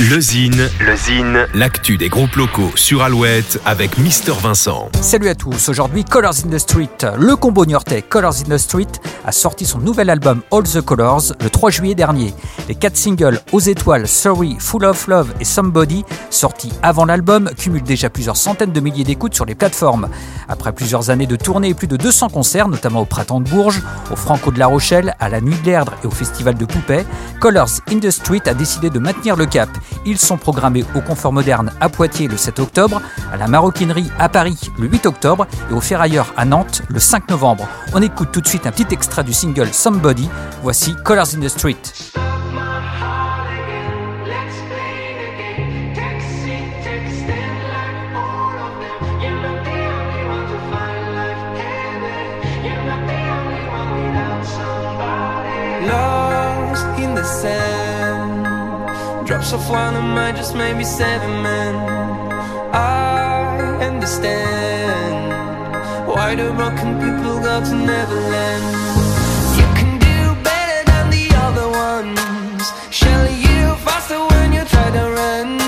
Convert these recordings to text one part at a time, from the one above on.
Le Zine, le Zine, l'actu des groupes locaux sur Alouette avec Mister Vincent. Salut à tous, aujourd'hui Colors in the Street. Le combo niortais Colors in the Street a sorti son nouvel album All the Colors le 3 juillet dernier. Les quatre singles Aux étoiles, Sorry, Full of Love et Somebody, sortis avant l'album, cumulent déjà plusieurs centaines de milliers d'écoutes sur les plateformes. Après plusieurs années de tournée et plus de 200 concerts, notamment au Printemps de Bourges, au Franco de la Rochelle, à la Nuit de l'Erdre et au Festival de Poupée, Colors in the Street a décidé de maintenir le cap ils sont programmés au Confort Moderne à Poitiers le 7 octobre, à la Maroquinerie à Paris le 8 octobre et au Ferrailleur à Nantes le 5 novembre. On écoute tout de suite un petit extrait du single Somebody. Voici Colors in the Street. Drops of flying on my just maybe seven men. I understand why do broken people go to Neverland. You can do better than the other ones. You faster when you try to run.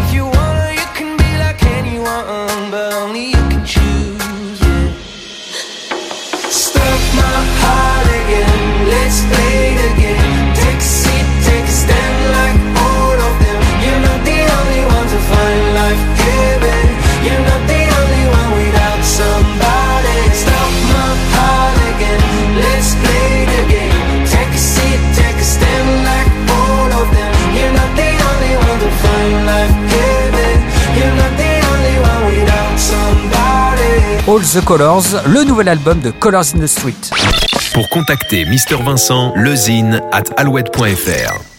If you wanna, you can be like anyone, but only you can choose. Yeah. Stop my heart. All the Colors, le nouvel album de Colors in the Street. Pour contacter Mr Vincent, lezine at alouette.fr.